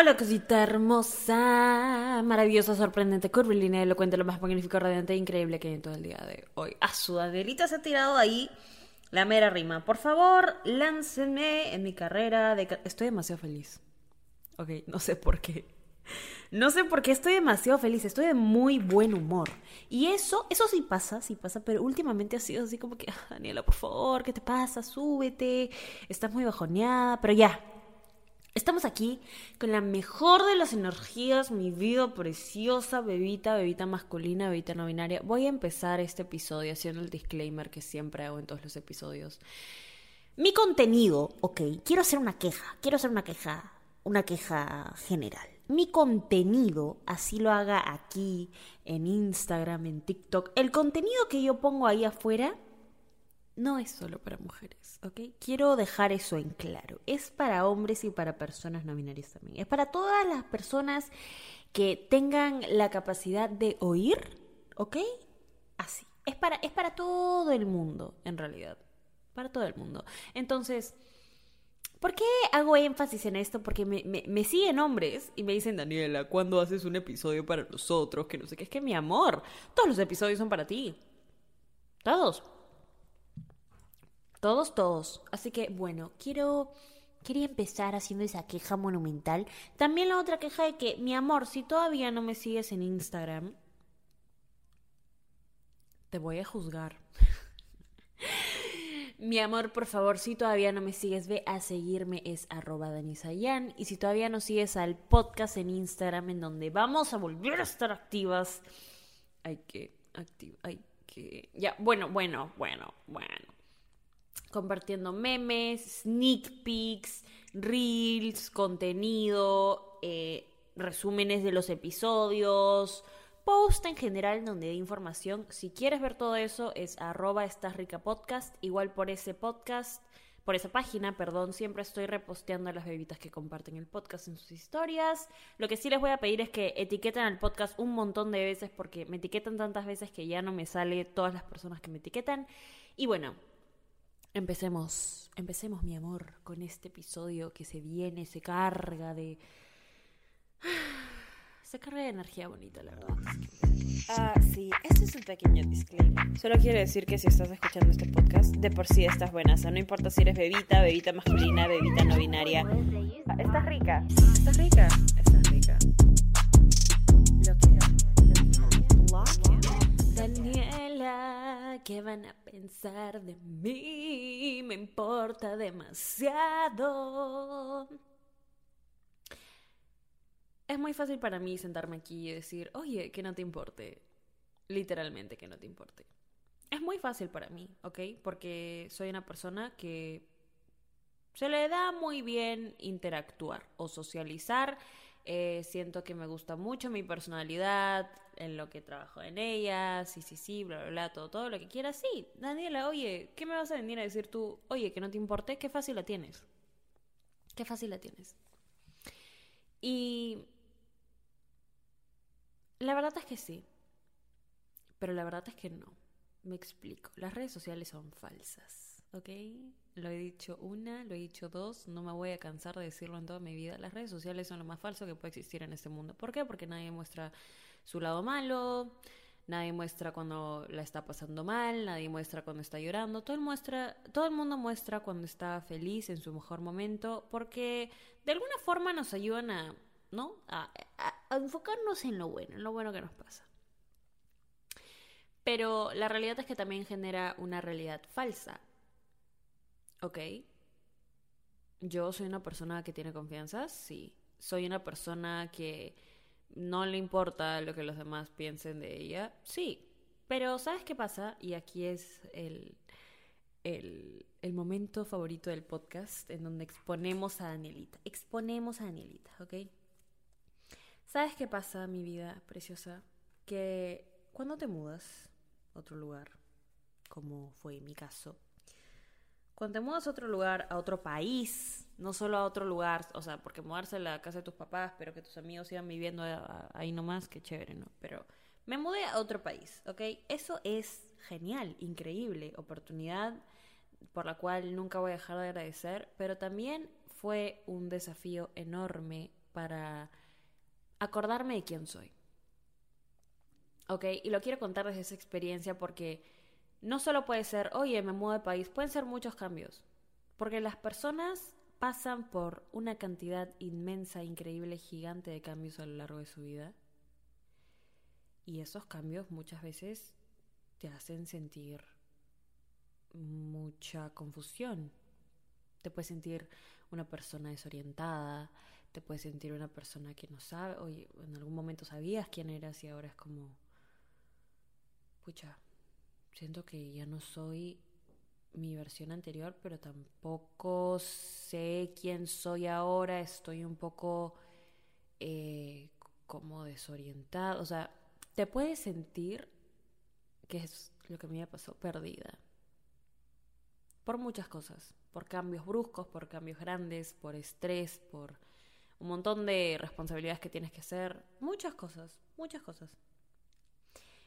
Hola cosita hermosa, maravillosa, sorprendente, curvilínea, elocuente, lo más magnífico, radiante e increíble que hay en todo el día de hoy. A su Adelita se ha tirado ahí la mera rima. Por favor, láncenme en mi carrera Estoy demasiado feliz. Ok, no sé por qué. No sé por qué estoy demasiado feliz, estoy de muy buen humor. Y eso, eso sí pasa, sí pasa, pero últimamente ha sido así como que, "Ah, Daniela, por favor, ¿qué te pasa? Súbete, estás muy bajoneada, pero ya, Estamos aquí con la mejor de las energías, mi vida preciosa, bebita, bebita masculina, bebita no binaria. Voy a empezar este episodio haciendo el disclaimer que siempre hago en todos los episodios. Mi contenido, ok, quiero hacer una queja, quiero hacer una queja, una queja general. Mi contenido, así lo haga aquí, en Instagram, en TikTok, el contenido que yo pongo ahí afuera no es solo para mujeres, ¿ok? Quiero dejar eso en claro. Es para hombres y para personas no binarias también. Es para todas las personas que tengan la capacidad de oír, ¿ok? Así. Es para, es para todo el mundo, en realidad. Para todo el mundo. Entonces, ¿por qué hago énfasis en esto? Porque me, me- siguen hombres y me dicen, Daniela, ¿cuándo haces un episodio para nosotros? Que no sé qué. Es que mi amor, todos los episodios son para ti. Todos. Todos, todos. Así que, bueno, quiero. Quería empezar haciendo esa queja monumental. También la otra queja de que, mi amor, si todavía no me sigues en Instagram, te voy a juzgar. Mi amor, por favor, si todavía no me sigues, ve a seguirme, es arroba danisayan. Y si todavía no sigues al podcast en Instagram, en donde vamos a volver a estar activas, hay que, acti- hay que, ya, bueno, bueno, bueno, bueno. Compartiendo memes, sneak peeks, reels, contenido, eh, resúmenes de los episodios, post en general donde dé información. Si quieres ver todo eso es arroba estás rica podcast. Igual por ese podcast, por esa página, perdón, siempre estoy reposteando a las bebitas que comparten el podcast en sus historias. Lo que sí les voy a pedir es que etiqueten al podcast un montón de veces porque me etiquetan tantas veces que ya no me sale todas las personas que me etiquetan. Y bueno, empecemos, empecemos mi amor con este episodio que se viene, se carga de... Se carga de energía bonita, la verdad. Ah, sí, este es un pequeño disclaimer. Solo quiero decir que si estás escuchando este podcast, de por sí estás buena. O sea, no importa si eres bebita, bebita masculina, bebita no binaria. Ah, estás rica. Estás rica. Estás rica. ¿Qué van a pensar de mí? Me importa demasiado. Es muy fácil para mí sentarme aquí y decir, oye, que no te importe. Literalmente que no te importe. Es muy fácil para mí, ¿ok? Porque soy una persona que se le da muy bien interactuar o socializar. Eh, siento que me gusta mucho mi personalidad, en lo que trabajo en ella, sí, sí, sí, bla, bla, bla, todo, todo lo que quieras. Sí, Daniela, oye, ¿qué me vas a venir a decir tú? Oye, que no te importe, qué fácil la tienes. Qué fácil la tienes. Y la verdad es que sí, pero la verdad es que no. Me explico. Las redes sociales son falsas, ¿ok? Lo he dicho una, lo he dicho dos, no me voy a cansar de decirlo en toda mi vida. Las redes sociales son lo más falso que puede existir en este mundo. ¿Por qué? Porque nadie muestra su lado malo, nadie muestra cuando la está pasando mal, nadie muestra cuando está llorando. Todo el, muestra, todo el mundo muestra cuando está feliz en su mejor momento, porque de alguna forma nos ayudan a, ¿no? A, enfocarnos en lo bueno, en lo bueno que nos pasa. Pero la realidad es que también genera una realidad falsa. ¿Ok? Yo soy una persona que tiene confianza, sí. Soy una persona que no le importa lo que los demás piensen de ella, sí. Pero ¿sabes qué pasa? Y aquí es el, el, el momento favorito del podcast en donde exponemos a Danielita. Exponemos a Danielita, ¿ok? ¿Sabes qué pasa, mi vida preciosa? Que cuando te mudas a otro lugar, como fue mi caso, cuando te mudas a otro lugar, a otro país, no solo a otro lugar, o sea, porque mudarse a la casa de tus papás, pero que tus amigos sigan viviendo a- ahí nomás, qué chévere, ¿no? Pero me mudé a otro país, ¿ok? Eso es genial, increíble, oportunidad por la cual nunca voy a dejar de agradecer, pero también fue un desafío enorme para acordarme de quién soy. ¿Ok? Y lo quiero contar desde esa experiencia porque no solo puede ser, oye, me muevo de país, pueden ser muchos cambios. Porque las personas pasan por una cantidad inmensa, increíble, gigante de cambios a lo largo de su vida. Y esos cambios muchas veces te hacen sentir mucha confusión. Te puedes sentir una persona desorientada, te puedes sentir una persona que no sabe, oye, en algún momento sabías quién eras y ahora es como, pucha, siento que ya no soy mi versión anterior, pero tampoco sé quién soy ahora, estoy un poco eh, como desorientado, o sea, te puedes sentir, que es lo que a mí me pasó, perdida. Por muchas cosas, por cambios bruscos, por cambios grandes, por estrés, por un montón de responsabilidades que tienes que hacer, muchas cosas, muchas cosas.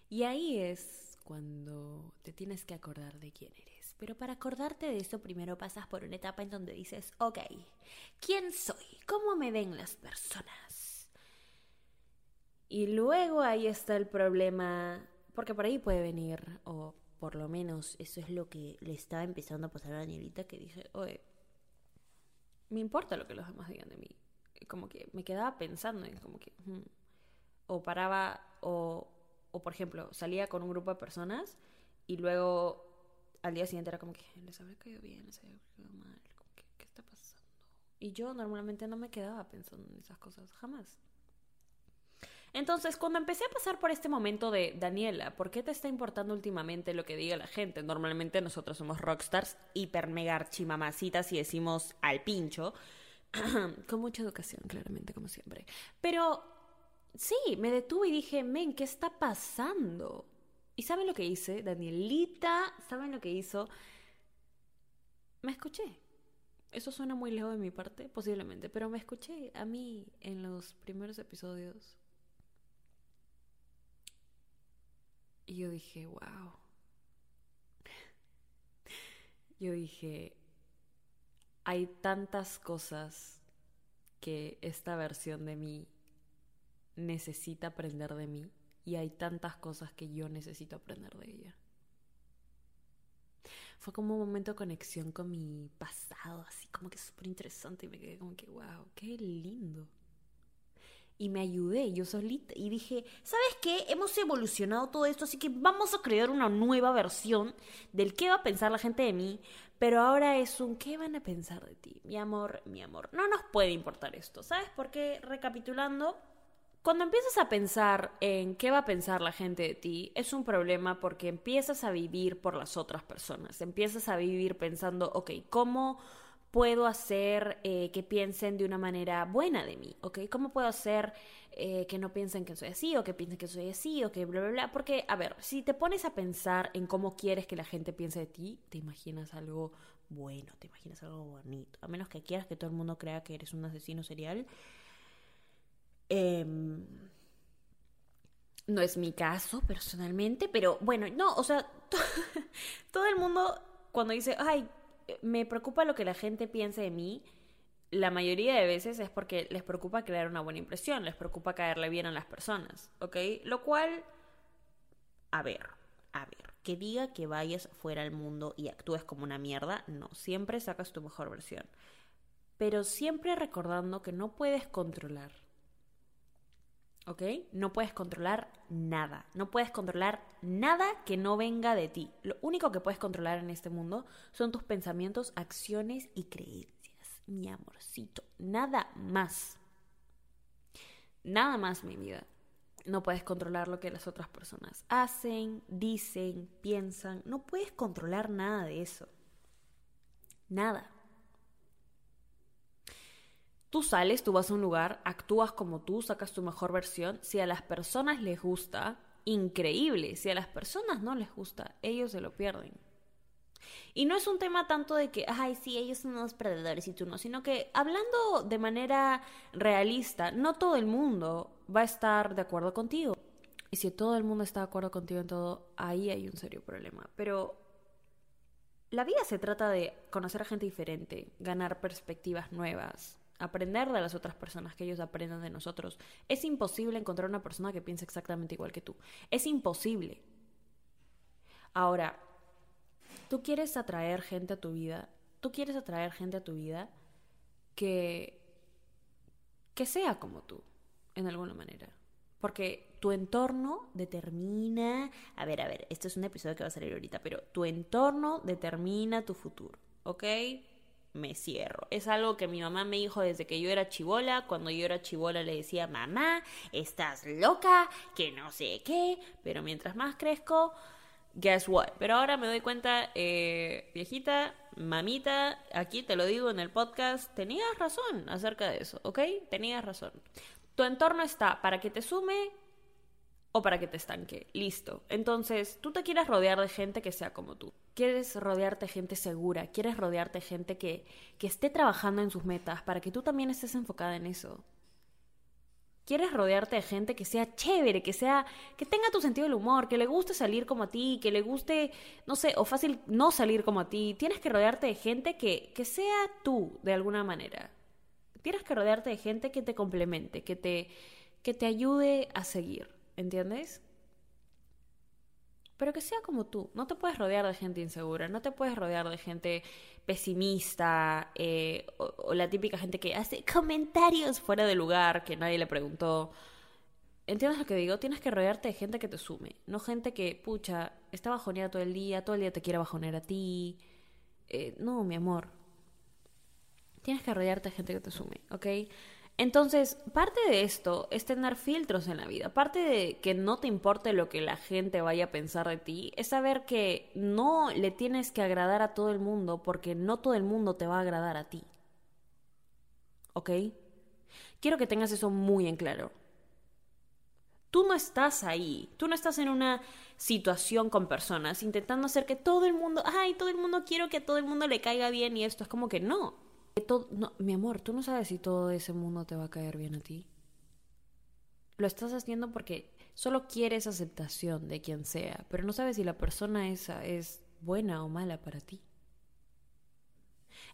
Y ahí es cuando te tienes que acordar de quién eres. Pero para acordarte de eso primero pasas por una etapa en donde dices, ok, ¿quién soy? ¿Cómo me ven las personas? Y luego ahí está el problema, porque por ahí puede venir, o por lo menos eso es lo que le estaba empezando a pasar a Danielita, que dije, oye, me importa lo que los demás digan de mí. Como que me quedaba pensando en como que... Hmm". O paraba, o o por ejemplo, salía con un grupo de personas y luego al día siguiente era como que les habría caído bien, les habría caído mal, ¿qué está pasando? Y yo normalmente no me quedaba pensando en esas cosas, jamás. Entonces, cuando empecé a pasar por este momento de Daniela, ¿por qué te está importando últimamente lo que diga la gente? Normalmente nosotros somos rockstars, hiper mega archimamacitas y decimos al pincho, con mucha educación, claramente, como siempre. Pero sí, me detuve y dije, men, ¿qué está pasando? ¿Y saben lo que hice? Danielita, ¿saben lo que hizo? Me escuché. Eso suena muy lejos de mi parte, posiblemente, pero me escuché a mí en los primeros episodios. Y yo dije, wow. Yo dije, hay tantas cosas que esta versión de mí necesita aprender de mí y hay tantas cosas que yo necesito aprender de ella. Fue como un momento de conexión con mi pasado, así como que súper interesante y me quedé como que, wow, qué lindo. Y me ayudé yo solita y dije, ¿sabes qué? Hemos evolucionado todo esto, así que vamos a crear una nueva versión del qué va a pensar la gente de mí, pero ahora es un qué van a pensar de ti, mi amor, mi amor. No nos puede importar esto, ¿sabes? Porque recapitulando, cuando empiezas a pensar en qué va a pensar la gente de ti, es un problema porque empiezas a vivir por las otras personas. Empiezas a vivir pensando, ok, ¿cómo puedo hacer eh, que piensen de una manera buena de mí? ¿Ok? ¿Cómo puedo hacer eh, que no piensen que soy así o que piensen que soy así o que bla, bla, bla? Porque, a ver, si te pones a pensar en cómo quieres que la gente piense de ti, te imaginas algo bueno, te imaginas algo bonito. A menos que quieras que todo el mundo crea que eres un asesino serial Em, no es mi caso personalmente, pero bueno, no, o sea, todo el mundo cuando dice, ay, me preocupa lo que la gente piense de mí, la mayoría de veces es porque les preocupa crear una buena impresión, les preocupa caerle bien a las personas, ¿ok? Lo cual, a ver, a ver, que diga que vayas fuera al mundo y actúes como una mierda, no, siempre sacas tu mejor versión. Pero siempre recordando que no puedes controlar ¿Ok? No puedes controlar nada. No puedes controlar nada que no venga de ti. Lo único que puedes controlar en este mundo son tus pensamientos, acciones y creencias. Mi amorcito. Nada más. Nada más, mi vida. No puedes controlar lo que las otras personas hacen, dicen, piensan. No puedes controlar nada de eso. Nada. Tú sales, tú vas a un lugar, actúas como tú, sacas tu mejor versión. Si a las personas les gusta, increíble. Si a las personas no les gusta, ellos se lo pierden. Y no es un tema tanto de que, ay, sí, ellos son unos perdedores y tú no, sino que hablando de manera realista, no todo el mundo va a estar de acuerdo contigo. Y si todo el mundo está de acuerdo contigo en todo, ahí hay un serio problema. Pero la vida se trata de conocer a gente diferente, ganar perspectivas nuevas, aprender de las otras personas, que ellos aprendan de nosotros. Es imposible encontrar una persona que piense exactamente igual que tú. Es imposible. Ahora, tú quieres atraer gente a tu vida, tú quieres atraer gente a tu vida que, que sea como tú, en alguna manera. Porque tu entorno determina, a ver, a ver, este es un episodio que va a salir ahorita, pero tu entorno determina tu futuro, ¿ok? Me cierro. Es algo que mi mamá me dijo desde que yo era chivola. Cuando yo era chivola le decía, mamá, estás loca, que no sé qué. Pero mientras más crezco, guess what. Pero ahora me doy cuenta, eh, viejita, mamita, aquí te lo digo en el podcast, tenías razón acerca de eso, ¿ok? Tenías razón. Tu entorno está para que te sume o para que te estanque. Listo. Entonces, tú te quieres rodear de gente que sea como tú. Quieres rodearte de gente segura, quieres rodearte de gente que, que esté trabajando en sus metas para que tú también estés enfocada en eso. Quieres rodearte de gente que sea chévere, que sea, que tenga tu sentido del humor, que le guste salir como a ti, que le guste, no sé, o fácil no salir como a ti. Tienes que rodearte de gente que, que sea tú, de alguna manera. Tienes que rodearte de gente que te complemente, que te, que te ayude a seguir. ¿Entiendes? Pero que sea como tú. No te puedes rodear de gente insegura, no te puedes rodear de gente pesimista eh, o, la típica gente que hace comentarios fuera de lugar que nadie le preguntó. ¿Entiendes lo que digo? Tienes que rodearte de gente que te sume, no gente que, pucha, está bajoneada todo el día, todo el día te quiere bajonear a ti. Eh, no, mi amor. Tienes que rodearte de gente que te sume, ¿ok? Entonces, parte de esto es tener filtros en la vida. Parte de que no te importe lo que la gente vaya a pensar de ti, es saber que no le tienes que agradar a todo el mundo porque no todo el mundo te va a agradar a ti. ¿Ok? Quiero que tengas eso muy en claro. Tú no estás ahí, tú no estás en una situación con personas intentando hacer que todo el mundo, ay, todo el mundo quiero que a todo el mundo le caiga bien y esto es como que no no, mi amor, tú no sabes si todo ese mundo te va a caer bien a ti. Lo estás haciendo porque solo quieres aceptación de quien sea, pero no sabes si la persona esa es buena o mala para ti.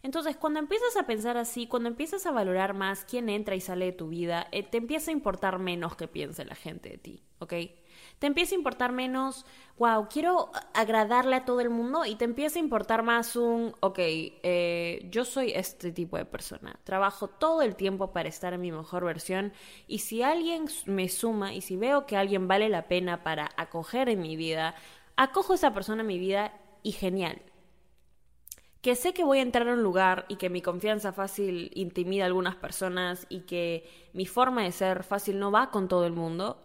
Entonces, cuando empiezas a pensar así, cuando empiezas a valorar más quién entra y sale de tu vida, eh, te empieza a importar menos que piense la gente de ti, ¿ok? Te empieza a importar menos, wow, quiero agradarle a todo el mundo y te empieza a importar más un, ok, eh, yo soy este tipo de persona, trabajo todo el tiempo para estar en mi mejor versión y si alguien me suma y si veo que alguien vale la pena para acoger en mi vida, acojo a esa persona en mi vida y genial. Que sé que voy a entrar a un lugar y que mi confianza fácil intimida a algunas personas y que mi forma de ser fácil no va con todo el mundo,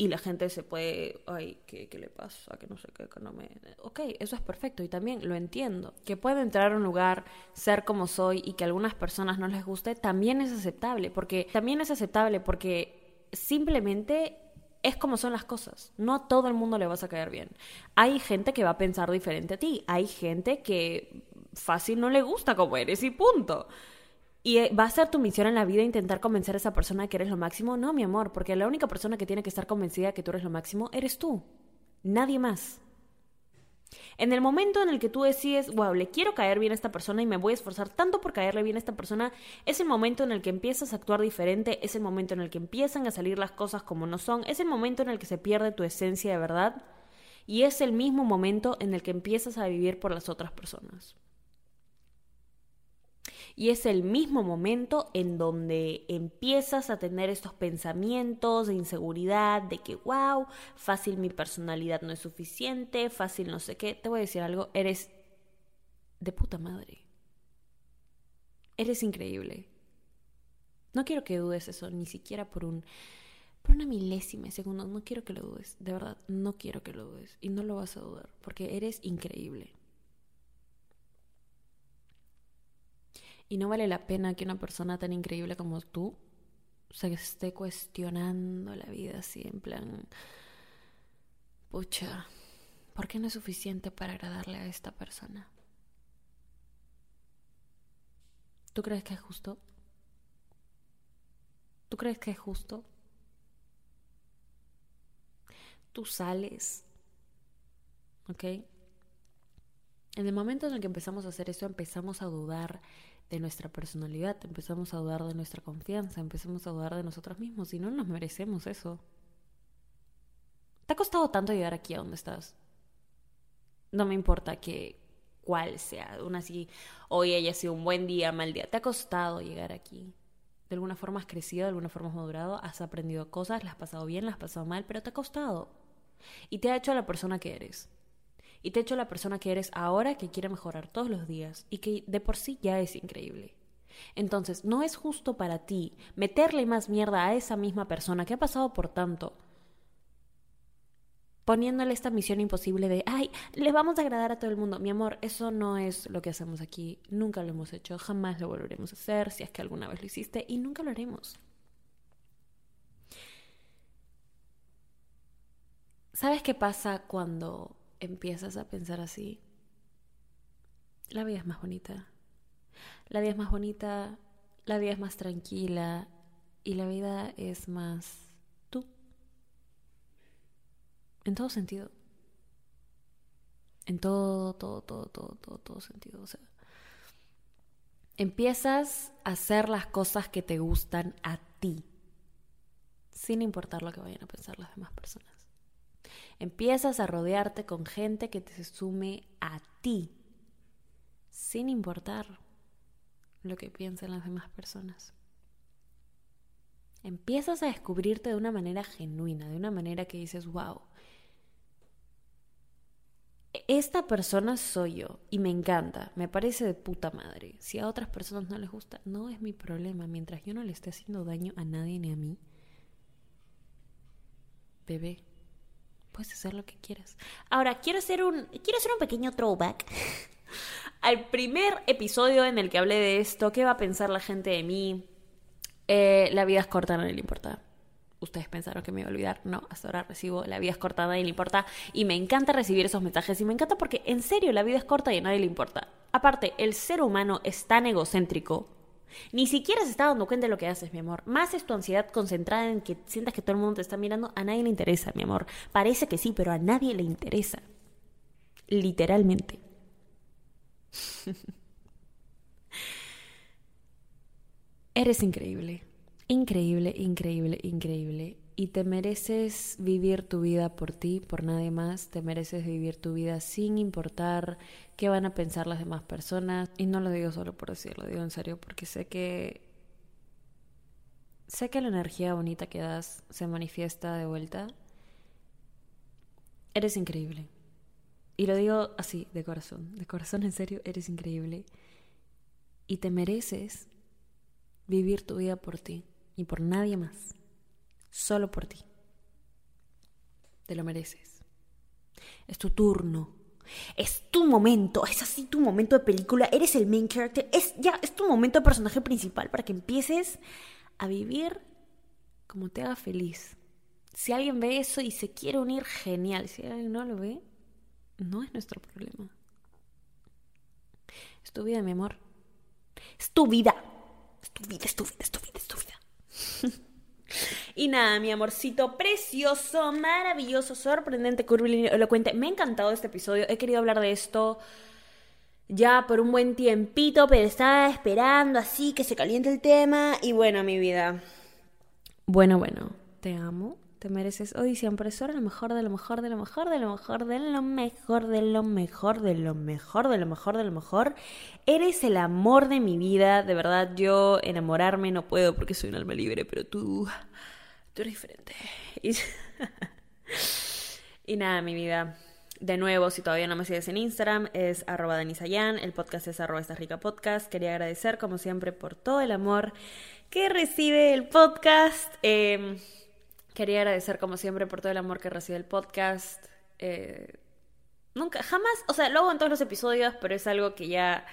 y la gente se puede, ay, ¿qué, ¿qué, le pasa? Que no sé qué, que no me... Ok, eso es perfecto y también lo entiendo. Que pueda entrar a un lugar, ser como soy y que a algunas personas no les guste, también es aceptable, porque también es aceptable porque simplemente es como son las cosas. No a todo el mundo le vas a caer bien. Hay gente que va a pensar diferente a ti, hay gente que fácil no le gusta como eres y punto. ¿Y eh, va a ser tu misión en la vida intentar convencer a esa persona que eres lo máximo? No, mi amor, porque la única persona que tiene que estar convencida que tú eres lo máximo eres tú. Nadie más. En el momento en el que tú decides, wow, le quiero caer bien a esta persona y me voy a esforzar tanto por caerle bien a esta persona, es el momento en el que empiezas a actuar diferente, es el momento en el que empiezan a salir las cosas como no son, es el momento en el que se pierde tu esencia de verdad y es el mismo momento en el que empiezas a vivir por las otras personas. Y es el mismo momento en donde empiezas a tener estos pensamientos de inseguridad, de que, wow, fácil mi personalidad no es suficiente, fácil no sé qué. Te voy a decir algo, eres de puta madre. Eres increíble. No quiero que dudes eso, ni siquiera por un por una milésima segundo. No quiero que lo dudes. De verdad, no quiero que lo dudes. Y no lo vas a dudar, porque eres increíble. Y no vale la pena que una persona tan increíble como tú se esté cuestionando la vida así, en plan, pucha, ¿por qué no es suficiente para agradarle a esta persona? ¿Tú crees que es justo? ¿Tú crees que es justo? Tú sales, ¿ok? En el momento en el que empezamos a hacer eso, empezamos a dudar de nuestra personalidad, empezamos a dudar de nuestra confianza, empezamos a dudar de nosotros mismos y no nos merecemos eso. ¿Te ha costado tanto llegar aquí a donde estás? No me importa que cuál sea, aún así hoy haya sido un buen día, mal día, te ha costado llegar aquí. De alguna forma has crecido, de alguna forma has madurado, has aprendido cosas, las has pasado bien, las has pasado mal, pero te ha costado. Y te ha hecho la persona que eres. Y te hecho la persona que eres ahora que quiere mejorar todos los días y que de por sí ya es increíble. Entonces, no es justo para ti meterle más mierda a esa misma persona que ha pasado por tanto, poniéndole esta misión imposible de, ay, le vamos a agradar a todo el mundo. Mi amor, eso no es lo que hacemos aquí. Nunca lo hemos hecho, jamás lo volveremos a hacer, si es que alguna vez lo hiciste, y nunca lo haremos. ¿Sabes qué pasa cuando empiezas a pensar así? La vida es más bonita. La vida es más bonita, la vida es más tranquila y la vida es más tú. En todo sentido. En todo, todo, todo, todo, todo, todo sentido. O sea, empiezas a hacer las cosas que te gustan a ti, sin importar lo que vayan a pensar las demás personas. Empiezas a rodearte con gente que te sume a ti, sin importar lo que piensen las demás personas. Empiezas a descubrirte de una manera genuina, de una manera que dices, wow, esta persona soy yo y me encanta, me parece de puta madre. Si a otras personas no les gusta, no es mi problema. Mientras yo no le esté haciendo daño a nadie ni a mí, bebé, puedes hacer lo que quieras. Ahora, quiero hacer un, quiero hacer un pequeño throwback al primer episodio en el que hablé de esto. ¿Qué va a pensar la gente de mí? Eh, la vida es corta, no le importa ustedes pensaron que me iba a olvidar. No, hasta ahora recibo la vida es corta, a nadie le importa. Y me encanta recibir esos mensajes. Y me encanta porque, en serio, la vida es corta y a nadie le importa. Aparte, el ser humano es tan egocéntrico. Ni siquiera se está dando cuenta de lo que haces, mi amor. Más es tu ansiedad concentrada en que sientas que todo el mundo te está mirando. A nadie le interesa, mi amor. Parece que sí, pero a nadie le interesa. Literalmente. Eres increíble. Increíble, increíble, increíble. Y te mereces vivir tu vida por ti, por nadie más. Te mereces vivir tu vida sin importar qué van a pensar las demás personas. Y no lo digo solo por decirlo, digo en serio, porque sé que. Sé que la energía bonita que das se manifiesta de vuelta. Eres increíble. Y lo digo así, de corazón. De corazón, en serio, eres increíble. Y te mereces vivir tu vida por ti ni por nadie más, solo por ti. Te lo mereces. Es tu turno. Es tu momento, es así tu momento de película, eres el main character, es ya es tu momento de personaje principal para que empieces a vivir como te haga feliz. Si alguien ve eso y se quiere unir, genial. Si alguien no lo ve, no es nuestro problema. Es tu vida, mi amor. Es tu vida. Es tu vida, es tu vida, es tu vida, es tu vida. Y nada, mi amorcito precioso, maravilloso, sorprendente, curvilíneo, elocuente. Me ha encantado este episodio. He querido hablar de esto ya por un buen tiempito, pero estaba esperando así que se caliente el tema. Y bueno, mi vida. Bueno, bueno, te amo. Te mereces siempre eso lo mejor de lo mejor de lo mejor de lo mejor de lo mejor de lo mejor de lo mejor de lo mejor de lo mejor. Eres el amor de mi vida, de verdad yo enamorarme no puedo porque soy un alma libre, pero tú tú eres diferente. Y, y nada, mi vida. De nuevo, si todavía no me sigues en Instagram, es arroba denisayan, el podcast es arroba esta rica podcast. Quería agradecer, como siempre, por todo el amor que recibe el podcast. Eh, Quería agradecer como siempre por todo el amor que recibe el podcast. Eh, nunca, jamás, o sea, lo hago en todos los episodios, pero es algo que ya...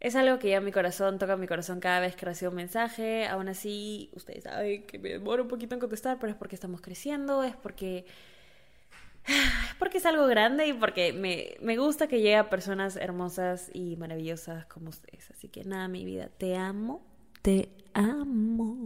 Es algo que ya mi corazón toca mi corazón cada vez que recibo un mensaje. Aún así, ustedes saben que me demoro un poquito en contestar, pero es porque estamos creciendo, es porque... Es porque es algo grande y porque me, me gusta que llegue a personas hermosas y maravillosas como ustedes. Así que nada, mi vida, te amo, te amo.